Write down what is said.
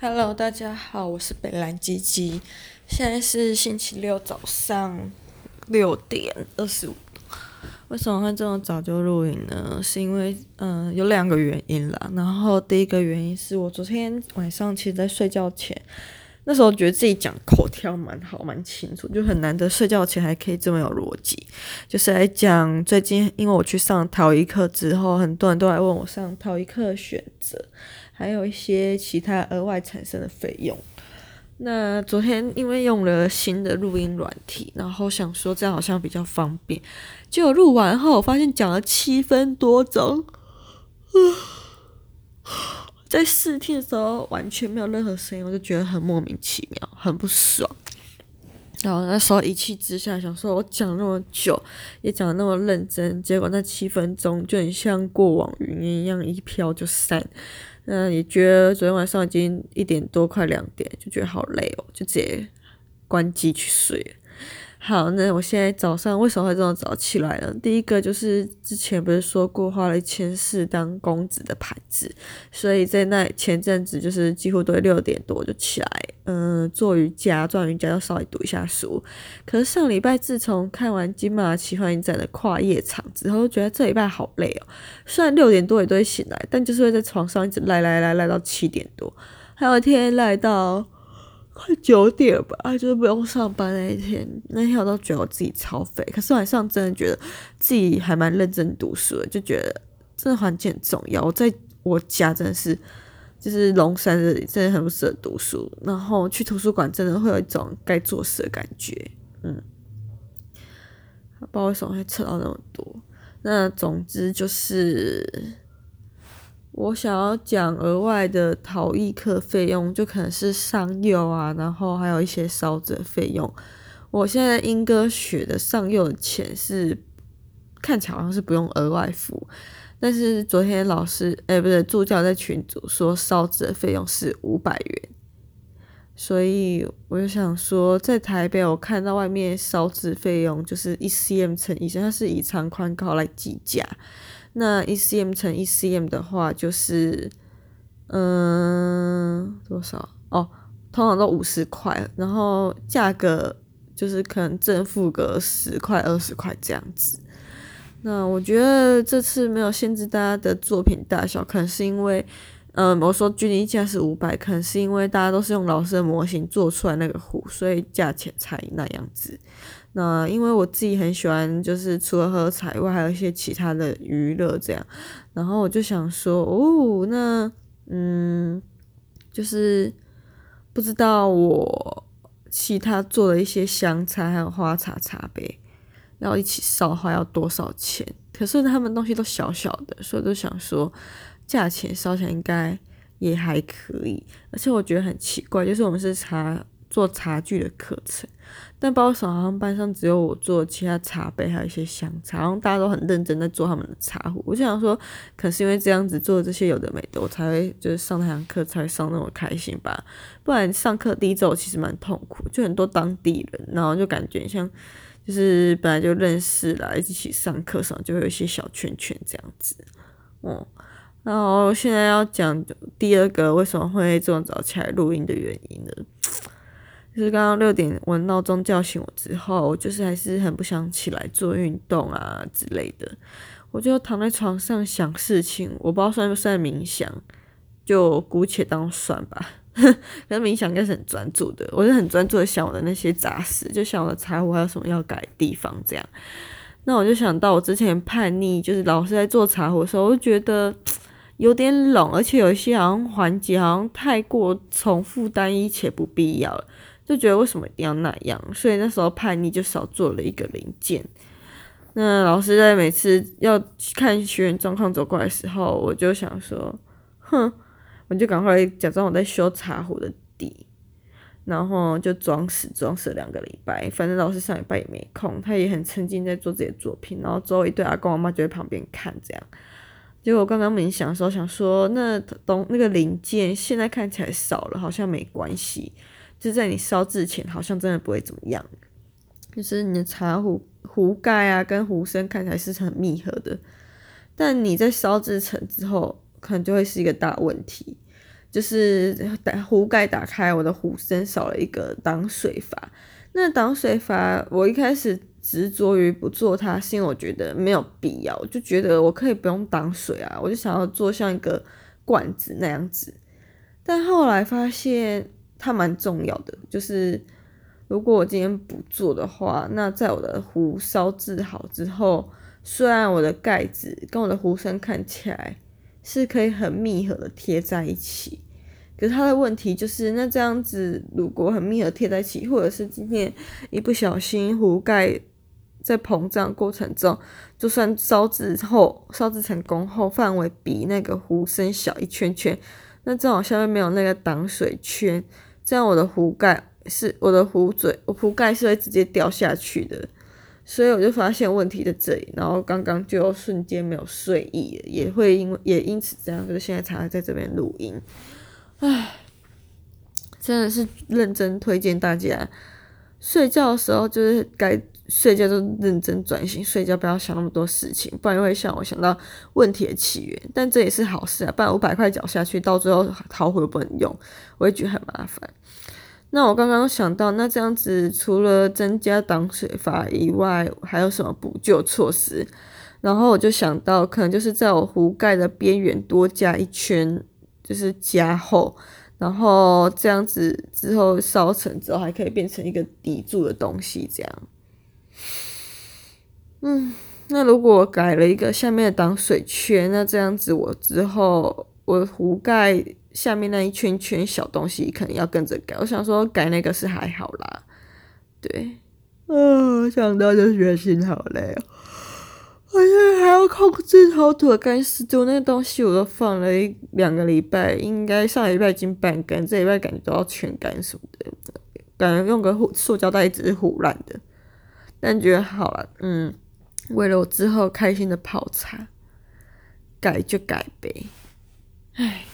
Hello，大家好，我是北蓝鸡鸡，现在是星期六早上六点二十五。为什么会这么早就录影呢？是因为嗯、有两个原因啦。然后第一个原因是我昨天晚上其实在睡觉前，那时候觉得自己讲口条蛮好，蛮清楚，就很难得睡觉前还可以这么有逻辑。就是来讲最近，因为我去上陶艺课之后，很多人都来问我上陶艺课的选择。还有一些其他额外产生的费用。那昨天因为用了新的录音软体，然后想说这样好像比较方便。结果录完后，我发现讲了七分多钟，在试听的时候完全没有任何声音，我就觉得很莫名其妙，很不爽。然后那时候一气之下想说，我讲那么久，也讲得那么认真，结果那七分钟就很像过往云烟一样，一飘就散。那也觉得昨天晚上已经一点多，快两点，就觉得好累哦，就直接关机去睡了。好，那我现在早上为什么会这么早起来呢？第一个就是之前不是说过花了一千四当公子的盘子，所以在那前阵子就是几乎都会六点多就起来，嗯、做瑜伽，做完瑜伽要稍微读一下书。可是上礼拜自从看完金马奇幻影展的跨夜场之后，就觉得这礼拜好累哦。虽然六点多也都会醒来，但就是会在床上一直赖赖赖赖到七点多，还有一天赖到。快九点吧，就是不用上班那一天，那天我都觉得我自己超废。可是晚上真的觉得自己还蛮认真读书的，就觉得真的环境很重要。我在我家真的是，就是龙山这里真的很不适合读书，然后去图书馆真的会有一种该做事的感觉。嗯，不知道为什么会扯到那么多。那总之就是。我想要讲额外的陶艺课费用，就可能是上釉啊，然后还有一些烧制费用。我现在英歌学的上釉的钱是看起来好像是不用额外付，但是昨天老师哎、不是助教在群组说烧制的费用是五百元，所以我就想说，在台北我看到外面烧制费用就是一 cm 乘以，它是以长宽高来计价。那一 cm 乘一 cm 的话，就是嗯多少哦？通常都五十块，然后价格就是可能正负个十块二十块这样子。那我觉得这次没有限制大家的作品大小，可能是因为嗯，我说均一价是五百，可能是因为大家都是用老师的模型做出来那个壶，所以价钱才那样子。那因为我自己很喜欢，就是除了喝茶以外，还有一些其他的娱乐这样。然后我就想说，哦，那嗯，就是不知道我其他做的一些香茶还有花茶茶杯，要一起烧的话要多少钱？可是他们东西都小小的，所以就想说，价钱烧起来应该也还可以。而且我觉得很奇怪，就是我们是茶。做茶具的课程，但包括好像班上只有我做其他茶杯，还有一些香茶，然后大家都很认真在做他们的茶壶。我就想说，可是因为这样子做这些有的没的，我才会就是上那堂课才上那么开心吧。不然上课第一周其实蛮痛苦，就很多当地人，然后就感觉像就是本来就认识啦，一起上课上就会有一些小圈圈这样子。哦、嗯，然后现在要讲第二个为什么会这么早起来录音的原因呢？就是刚刚六点我闹钟叫醒我之后，就是还是很不想起来做运动啊之类的，我就躺在床上想事情，我不知道算不算冥想，就姑且当算吧。可是冥想应该是很专注的，我是很专注的想我的那些杂事，就想我的茶壶还有什么要改的地方这样。那我就想到我之前叛逆，就是老是在做茶壶的时候，我就觉得有点冷，而且有一些好像环节好像太过重复单一且不必要了。就觉得为什么一定要那样，所以那时候叛逆就少做了一个零件。那老师在每次要看学员状况走过来的时候，我就想说，哼，我就赶快假装我在修茶壶的底，然后就装死装死了两个礼拜。反正老师上礼拜也没空，他也很沉浸在做自己的作品。然后之后一堆阿公阿妈就在旁边看这样。结果我刚刚冥想的时候想说，那东那个零件现在看起来少了，好像没关系。就在你烧制前，好像真的不会怎么样。就是你的茶壶壶盖啊，跟壶身看起来是很密合的，但你在烧制成之后，可能就会是一个大问题。就是打壶盖打开，我的壶身少了一个挡水阀。那挡水阀，我一开始执着于不做它，是因为我觉得没有必要，就觉得我可以不用挡水啊，我就想要做像一个罐子那样子。但后来发现它蛮重要的，就是如果我今天不做的话，那在我的壶烧制好之后，虽然我的盖子跟我的壶身看起来，是可以很密合的贴在一起，可是它的问题就是，那这样子如果很密合贴在一起，或者是今天一不小心壶盖在膨胀过程中，就算烧制后烧制成功后，范围比那个壶身小一圈圈，那正好下面没有那个挡水圈，这样我的壶盖是我的壶嘴，我壶盖是会直接掉下去的。所以我就发现问题在这里，然后刚刚就瞬间没有睡意，也会因为也因此这样，就是现在才会在这边录音。唉，真的是认真推荐大家，睡觉的时候就是该睡觉就认真专心睡觉，不要想那么多事情，不然会像我想到问题的起源。但这也是好事啊，不然五百块缴下去，到最后逃回不能用，我也觉得很麻烦。那我刚刚想到，那这样子除了增加挡水阀以外，还有什么补救措施？然后我就想到，可能就是在我壶盖的边缘多加一圈，就是加厚，然后这样子之后烧成之后还可以变成一个抵住的东西，这样。嗯，那如果我改了一个下面的挡水圈，那这样子我之后我壶盖。下面那一圈圈小东西可能要跟着改，我想说改那个是还好啦，对，啊，想到就觉得心好累哦，而且还要控制好土的干湿度，那个东西我都放了一两个礼拜，应该上礼拜已经半干，这礼拜感觉都要全干什么的，感觉用个护塑胶袋一直是糊烂的，但觉得好了，嗯，为了我之后开心的泡茶，改就改呗，唉。